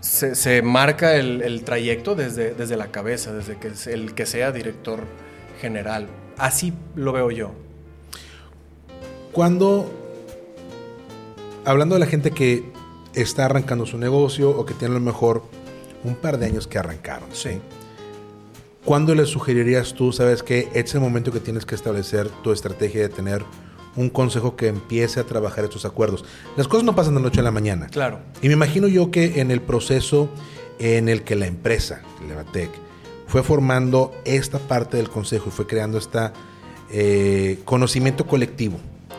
[SPEAKER 2] se, marca el, trayecto desde, desde la cabeza, desde que el que sea director general. Así lo veo yo.
[SPEAKER 1] Cuando, hablando de la gente que está arrancando su negocio o que tiene a lo mejor un par de años que arrancaron, ¿sí? ¿Cuándo le sugerirías tú, sabes que es el momento que tienes que establecer tu estrategia de tener un consejo que empiece a trabajar estos acuerdos? Las cosas no pasan de noche a la mañana.
[SPEAKER 2] Claro.
[SPEAKER 1] Y me imagino yo que en el proceso en el que la empresa, Levatec, fue formando esta parte del consejo y fue creando este conocimiento colectivo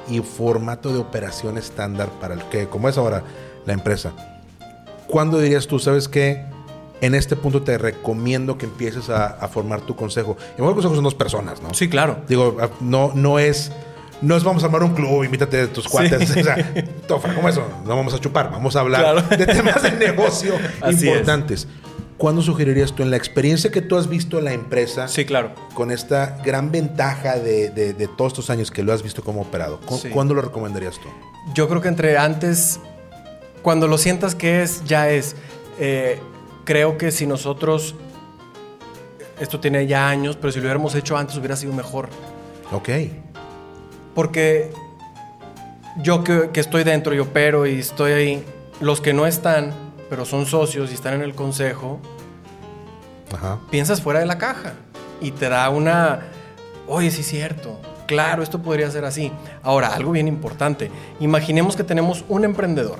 [SPEAKER 1] y formato de operación estándar para el que, como es ahora la empresa. ¿Cuándo dirías tú, sabes qué? en este punto te recomiendo que empieces a, formar tu consejo. Y el consejo son dos personas, ¿no?
[SPEAKER 2] Sí, claro.
[SPEAKER 1] Digo, ah, no, no es. No es vamos a armar un club, invítate a tus cuates. O sea, tofa, como eso. No vamos a chupar, vamos a hablar de temas de negocio importantes. ¿Cuándo sugerirías tú, en la experiencia que tú has visto en la empresa?
[SPEAKER 2] Sí, claro.
[SPEAKER 1] Con esta gran ventaja de, todos estos años que lo has visto como operado. ¿Cuándo lo recomendarías tú?
[SPEAKER 2] Yo creo que entre antes, cuando lo sientas que es, ya es. Eh, creo que si nosotros, esto tiene ya años, pero si lo hubiéramos hecho antes hubiera sido mejor.
[SPEAKER 1] Ok.
[SPEAKER 2] Porque yo que, estoy dentro y opero y estoy ahí, los que no están, pero son socios y están en el consejo, piensas fuera de la caja y te da una, oye, sí es cierto, claro, esto podría ser así. Ahora, algo bien importante, imaginemos que tenemos un emprendedor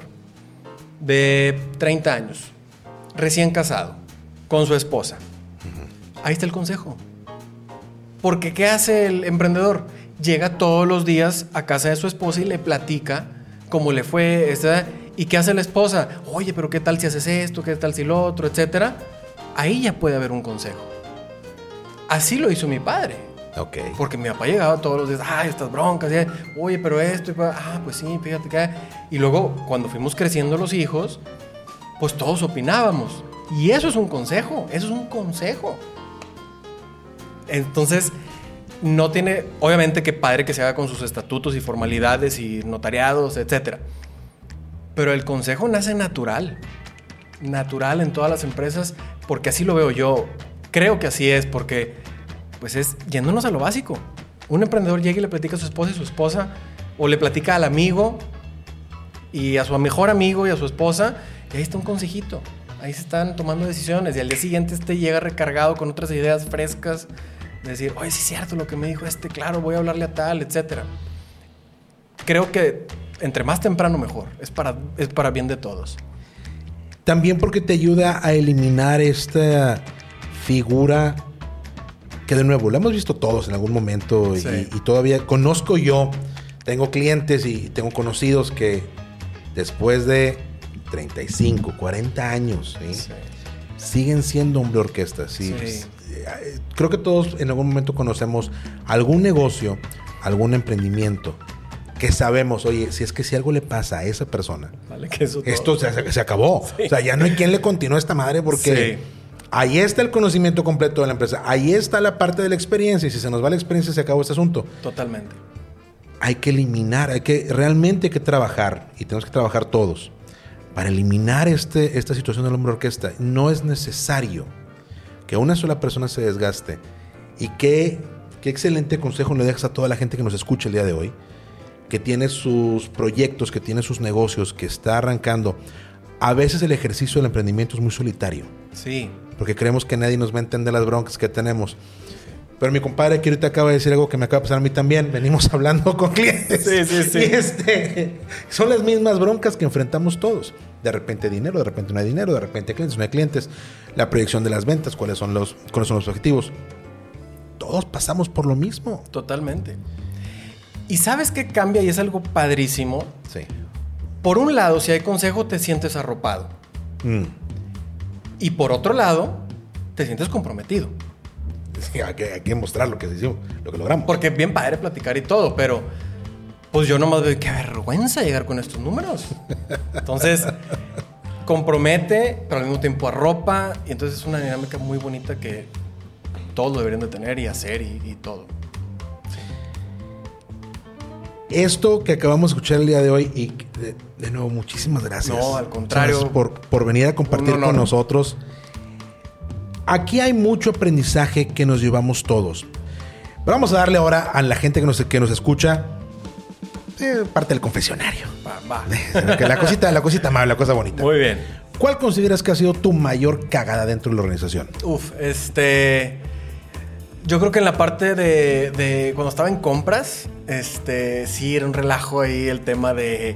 [SPEAKER 2] de 30 años recién casado, con su esposa. Ahí está el consejo. Porque ¿qué hace el emprendedor? Llega todos los días a casa de su esposa y le platica cómo le fue, ¿y qué hace la esposa? Oye, pero ¿qué tal si haces esto? ¿Qué tal si lo otro? Etcétera. Ahí ya puede haber un consejo. Así lo hizo mi padre.
[SPEAKER 1] Ok.
[SPEAKER 2] Porque mi papá llegaba todos los días, ay, estas broncas, oye, pero esto, ah, pues sí, fíjate que. Y luego, cuando fuimos creciendo los hijos, pues todos opinábamos. Y eso es un consejo, eso es un consejo. Entonces, no tiene, obviamente que padre que se haga con sus estatutos y formalidades y notariados, etc. Pero el consejo nace natural, natural en todas las empresas, porque así lo veo yo. Creo que así es, porque pues es yéndonos a lo básico. Un emprendedor llega y le platica a su esposa y su esposa, o le platica al amigo y a su mejor amigo y a su esposa, y ahí está un consejito. Ahí se están tomando decisiones y al día siguiente este llega recargado con otras ideas frescas decir, oye, sí es cierto lo que me dijo este, claro, voy a hablarle a tal, etc. Creo que entre más temprano mejor, es para, es para bien de todos.
[SPEAKER 1] También porque te ayuda a eliminar esta figura que de nuevo, la hemos visto todos en algún momento y, todavía conozco yo, tengo clientes y tengo conocidos que después de 35, 40 años, siguen siendo hombre orquesta. ¿sí? creo que todos en algún momento conocemos algún negocio, algún emprendimiento que sabemos, oye, si es que si algo le pasa a esa persona, esto se, acabó. O sea, ya no hay quien le continúe esta madre porque ahí está el conocimiento completo de la empresa, ahí está la parte de la experiencia y si se nos va la experiencia se acabó este asunto.
[SPEAKER 2] Totalmente.
[SPEAKER 1] Hay que eliminar, hay que realmente hay que trabajar y tenemos que trabajar todos para eliminar este, esta situación del hombre orquesta. No es necesario que una sola persona se desgaste. Y qué, qué excelente consejo le dejas a toda la gente que nos escucha el día de hoy, que tiene sus proyectos, que tiene sus negocios, que está arrancando. A veces el ejercicio del emprendimiento es muy solitario.
[SPEAKER 2] Sí.
[SPEAKER 1] Porque creemos que nadie nos va a entender las broncas que tenemos. Pero mi compadre aquí ahorita acaba de decir algo que me acaba de pasar a mí también. Venimos hablando con clientes.
[SPEAKER 2] Sí, sí, sí.
[SPEAKER 1] Este, son las mismas broncas que enfrentamos todos. De repente dinero, de repente no hay dinero, de repente clientes, no hay clientes. La proyección de las ventas, cuáles son los, cuáles son los objetivos. Todos pasamos por lo mismo.
[SPEAKER 2] Totalmente. Y sabes qué cambia y es algo padrísimo.
[SPEAKER 1] Sí.
[SPEAKER 2] Por un lado, si hay consejo, te sientes arropado. Mm. Y por otro lado, te sientes comprometido.
[SPEAKER 1] hay, que, mostrar lo que hicimos, lo que logramos.
[SPEAKER 2] Porque es bien padre platicar y todo, pero pues yo nomás veo qué vergüenza llegar con estos números. Entonces, compromete, pero al mismo tiempo arropa. Y entonces es una dinámica muy bonita que todos deberían de tener y hacer y, todo.
[SPEAKER 1] Esto que acabamos de escuchar el día de hoy, y de, nuevo, muchísimas gracias.
[SPEAKER 2] No, al contrario.
[SPEAKER 1] Por, por venir a compartir con nosotros. Aquí hay mucho aprendizaje que nos llevamos todos. Pero vamos a darle ahora a la gente que nos, que nos escucha eh, parte del confesionario.
[SPEAKER 2] Va,
[SPEAKER 1] la cosita, la cosita amable, la cosa bonita.
[SPEAKER 2] Muy bien.
[SPEAKER 1] ¿Cuál consideras que ha sido tu mayor cagada dentro de la organización?
[SPEAKER 2] Uf, este. Yo creo que en la parte de, de cuando estaba en compras, este, sí era un relajo ahí el tema de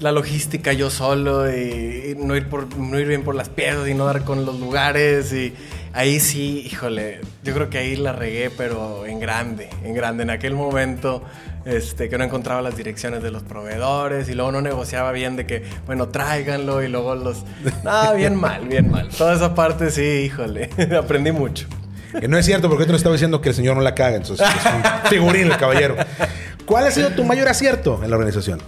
[SPEAKER 2] la logística yo solo y, no, ir por, no ir bien por las piezas y no dar con los lugares y ahí sí, híjole, yo creo que ahí la regué, pero en grande, en grande. En aquel momento, este, que no encontraba las direcciones de los proveedores y luego no negociaba bien de que, bueno, tráiganlo y luego los... No, bien mal, bien mal. Toda esa parte sí, híjole, aprendí mucho.
[SPEAKER 1] Que no es cierto, porque tú no estaba diciendo que el señor no la caga, entonces es un figurín el caballero. ¿Cuál ha sido tu mayor acierto en la organización?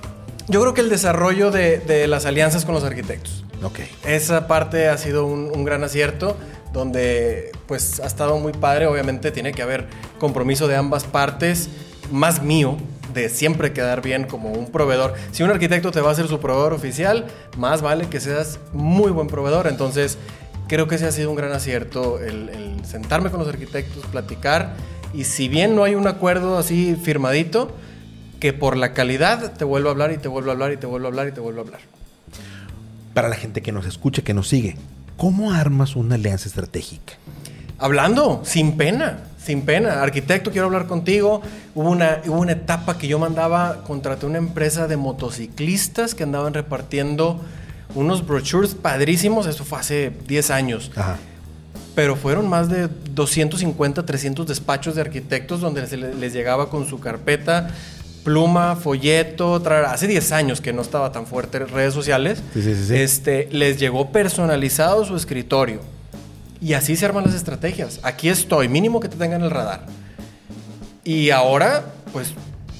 [SPEAKER 2] Yo creo que el desarrollo de, las alianzas con los arquitectos.
[SPEAKER 1] Ok.
[SPEAKER 2] Esa parte ha sido un, gran acierto, donde pues ha estado muy padre. Obviamente tiene que haber compromiso de ambas partes, más mío, de siempre quedar bien como un proveedor. Si un arquitecto te va a ser su proveedor oficial, más vale que seas muy buen proveedor. Entonces, creo que ese ha sido un gran acierto, el, el sentarme con los arquitectos, platicar. Y si bien no hay un acuerdo así firmadito, que por la calidad te vuelvo a hablar y te vuelvo a hablar y te vuelvo a hablar y te vuelvo a hablar.
[SPEAKER 1] Para la gente que nos escucha, que nos sigue, ¿cómo armas una alianza estratégica?
[SPEAKER 2] Hablando, sin pena, sin pena. Arquitecto, quiero hablar contigo. Hubo una, hubo una etapa que yo mandaba, contraté una empresa de motociclistas que andaban repartiendo unos brochures padrísimos. Eso fue hace 10 años. Pero fueron más de 250, 300 despachos de arquitectos donde se les llegaba con su carpeta pluma, folleto, hace 10 años que no estaba tan fuerte en redes sociales, este, les llegó personalizado su escritorio. Y así se arman las estrategias. Aquí estoy, mínimo que te tengan el radar. Y ahora, pues,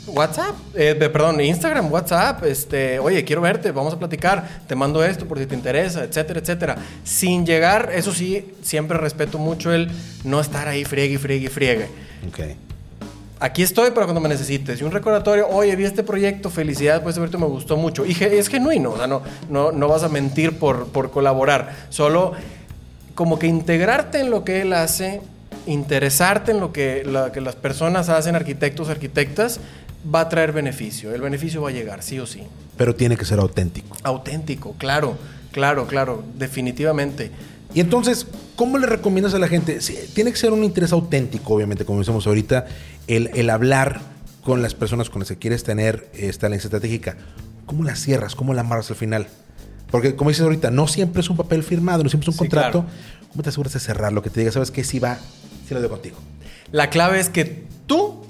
[SPEAKER 2] WhatsApp, eh, perdón, Instagram, WhatsApp, este, oye, quiero verte, vamos a platicar, te mando esto por si te interesa, etcétera, etcétera. Sin llegar, eso sí, siempre respeto mucho el no estar ahí friegue, friegue, friegue.
[SPEAKER 1] Ok.
[SPEAKER 2] Aquí estoy para cuando me necesites. Y un recordatorio, oye, vi este proyecto, felicidades por este proyecto, me gustó mucho. Y es genuino, o sea, no, no, no vas a mentir por, por colaborar. Solo como que integrarte en lo que él hace, interesarte en lo que, que las personas hacen, arquitectos, arquitectas, va a traer beneficio. El beneficio va a llegar, sí o sí.
[SPEAKER 1] Pero tiene que ser auténtico.
[SPEAKER 2] Auténtico, claro, claro, claro, definitivamente.
[SPEAKER 1] Y entonces, ¿cómo le recomiendas a la gente? tiene que ser un interés auténtico, obviamente, como decimos ahorita, el, hablar con las personas con las que quieres tener esta alianza estratégica. ¿Cómo la cierras? ¿Cómo la amarras al final? Porque, como dices ahorita, no siempre es un papel firmado, no siempre es un contrato. ¿Cómo te aseguras de cerrarlo? Que te diga, ¿sabes qué? Si va, si lo doy contigo.
[SPEAKER 2] La clave es que tú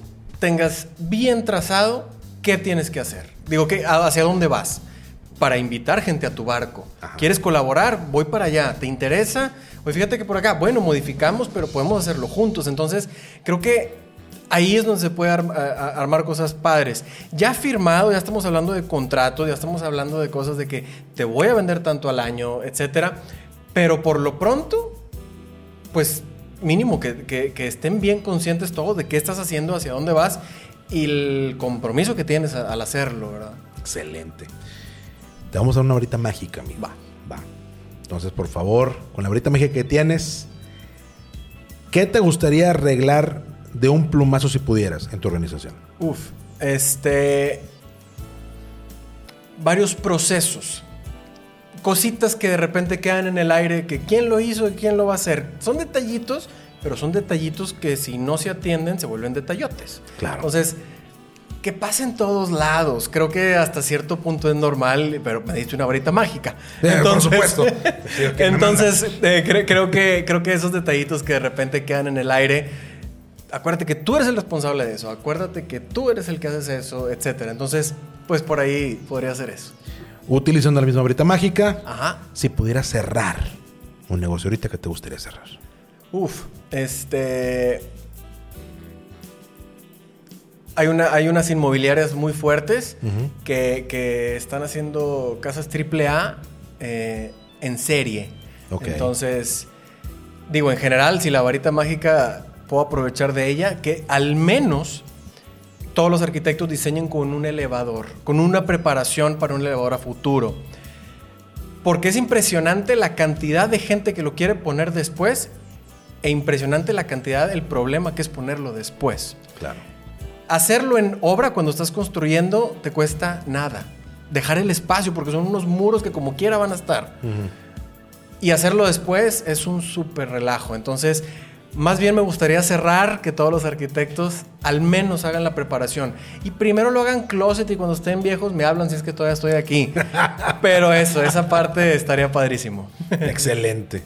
[SPEAKER 2] tengas bien trazado qué tienes que hacer. Digo, que hacia dónde vas para invitar gente a tu barco. ¿Quieres colaborar? Voy para allá. ¿Te interesa? Oye, fíjate que por acá, bueno, modificamos, pero podemos hacerlo juntos. Entonces, creo que ahí es donde se puede armar cosas padres. Ya firmado, ya estamos hablando de contrato, ya estamos hablando de cosas de que te voy a vender tanto al año, etcétera. Pero por lo pronto, pues mínimo que, estén bien conscientes todos de qué estás haciendo, hacia dónde vas y el compromiso que tienes al hacerlo, ¿verdad?
[SPEAKER 1] Excelente. Te vamos a dar una varita mágica, amigo.
[SPEAKER 2] Va.
[SPEAKER 1] Va. Entonces, por favor, con la varita mágica que tienes, ¿qué te gustaría arreglar de un plumazo si pudieras en tu organización?
[SPEAKER 2] Uf, este. Varios procesos. Cositas que de repente quedan en el aire, que quién lo hizo y quién lo va a hacer. Son detallitos, pero son detallitos que si no se atienden se vuelven detallotes.
[SPEAKER 1] Claro.
[SPEAKER 2] Entonces, que pasa en todos lados. Creo que hasta cierto punto es normal, pero me diste una varita mágica.
[SPEAKER 1] Entonces, por supuesto.
[SPEAKER 2] entonces, eh, creo, que, creo que esos detallitos que de repente quedan en el aire, acuérdate que tú eres el responsable de eso, acuérdate que tú eres el que haces eso, etcétera. Entonces, pues por ahí podría ser eso.
[SPEAKER 1] Utilizando la misma varita mágica,
[SPEAKER 2] Ajá.
[SPEAKER 1] si pudieras cerrar un negocio ahorita, ¿qué te gustaría cerrar?
[SPEAKER 2] Uf, este hay, una, hay unas inmobiliarias muy fuertes que, están haciendo casas AAA eh, en serie. Entonces, digo, en general, si la varita mágica puedo aprovechar de ella, que al menos todos los arquitectos diseñen con un elevador, con una preparación para un elevador a futuro. Porque es impresionante la cantidad de gente que lo quiere poner después e impresionante la cantidad del problema que es ponerlo después.
[SPEAKER 1] Claro
[SPEAKER 2] hacerlo en obra cuando estás construyendo te cuesta nada. Dejar el espacio porque son unos muros que como quiera van a estar. Y hacerlo después es un súper relajo. Entonces, más bien me gustaría cerrar que todos los arquitectos al menos hagan la preparación. Y primero lo hagan closet y cuando estén viejos me hablan si es que todavía estoy aquí. Pero eso, esa parte estaría padrísimo.
[SPEAKER 1] Excelente.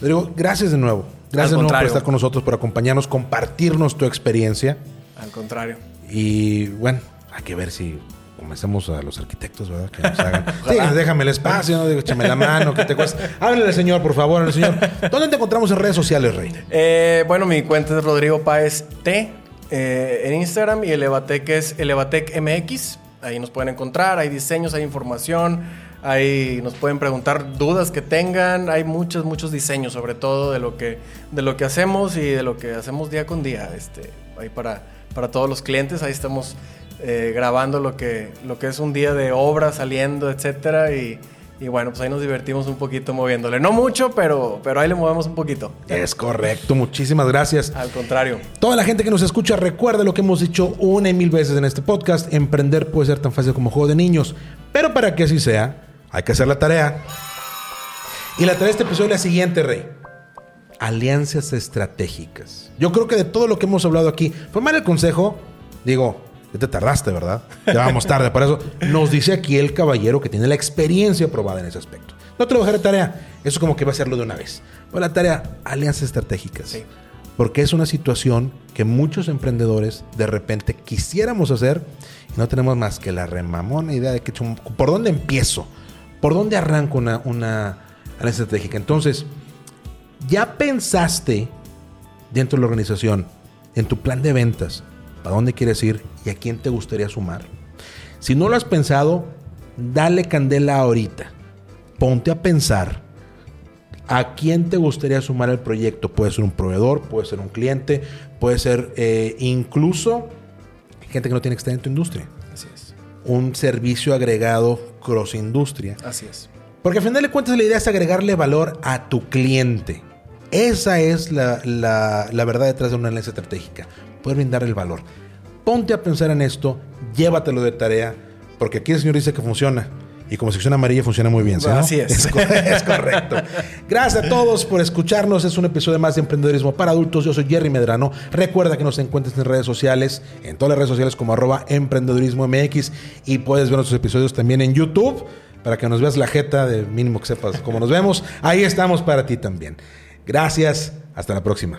[SPEAKER 1] Rodrigo, gracias de nuevo. Gracias de nuevo por estar con nosotros, por acompañarnos, compartirnos tu experiencia.
[SPEAKER 2] Al contrario.
[SPEAKER 1] Y bueno, hay que ver si comencemos a los arquitectos, ¿verdad? Que nos hagan. sí, déjame el espacio, ¿no? échame la mano, que te cuesta. Háblale, señor, por favor, al señor. ¿Dónde te encontramos en redes sociales, Rey?
[SPEAKER 2] Eh, bueno, mi cuenta es Rodrigo Páez T eh, en Instagram y el Evatec es Elevatec MX. Ahí nos pueden encontrar, hay diseños, hay información, ahí nos pueden preguntar dudas que tengan, hay muchos, muchos diseños, sobre todo de lo que, de lo que hacemos y de lo que hacemos día con día, este, ahí para para todos los clientes. Ahí estamos eh, grabando lo que, lo que es un día de obra, saliendo, etcétera. Y, bueno, pues ahí nos divertimos un poquito moviéndole. No mucho, pero, pero ahí le movemos un poquito.
[SPEAKER 1] Es correcto, muchísimas gracias.
[SPEAKER 2] Al contrario.
[SPEAKER 1] Toda la gente que nos escucha, recuerda lo que hemos dicho una y mil veces en este podcast. Emprender puede ser tan fácil como juego de niños. Pero para que así sea, hay que hacer la tarea. Y la tarea de este episodio es la siguiente, Rey alianzas estratégicas. Yo creo que de todo lo que hemos hablado aquí, formar el consejo, digo, ya te tardaste, ¿verdad? Ya vamos tarde para eso. Nos dice aquí el caballero que tiene la experiencia probada en ese aspecto. No te lo de tarea. Eso como que va a hacerlo de una vez. Pues la tarea, alianzas estratégicas. Sí. Porque es una situación que muchos emprendedores de repente quisiéramos hacer y no tenemos más que la remamona idea de que por dónde empiezo, por dónde arranco una, una alianza estratégica. Entonces, ¿Ya pensaste dentro de la organización, en tu plan de ventas, para dónde quieres ir y a quién te gustaría sumar. Si no lo has pensado, dale candela ahorita. Ponte a pensar a quién te gustaría sumar al proyecto. Puede ser un proveedor, puede ser un cliente, puede ser eh, incluso gente que no tiene que estar en tu industria.
[SPEAKER 2] Así es.
[SPEAKER 1] Un servicio agregado cross industria.
[SPEAKER 2] Así es.
[SPEAKER 1] Porque al final de cuentas la idea es agregarle valor a tu cliente. Esa es la, la, la verdad detrás de una alianza estratégica. Poder brindar el valor. Ponte a pensar en esto, llévatelo de tarea, porque aquí el señor dice que funciona. Y como sección amarilla funciona muy bien, ¿sí, no?
[SPEAKER 2] Así es.
[SPEAKER 1] Es, co- es correcto. Gracias a todos por escucharnos. Es un episodio más de Emprendedorismo para Adultos. Yo soy Jerry Medrano. Recuerda que nos encuentres en redes sociales, en todas las redes sociales como arroba emprendedorismo MX. Y puedes ver nuestros episodios también en YouTube para que nos veas la jeta, de mínimo que sepas cómo nos vemos. Ahí estamos para ti también. Gracias. Hasta la próxima.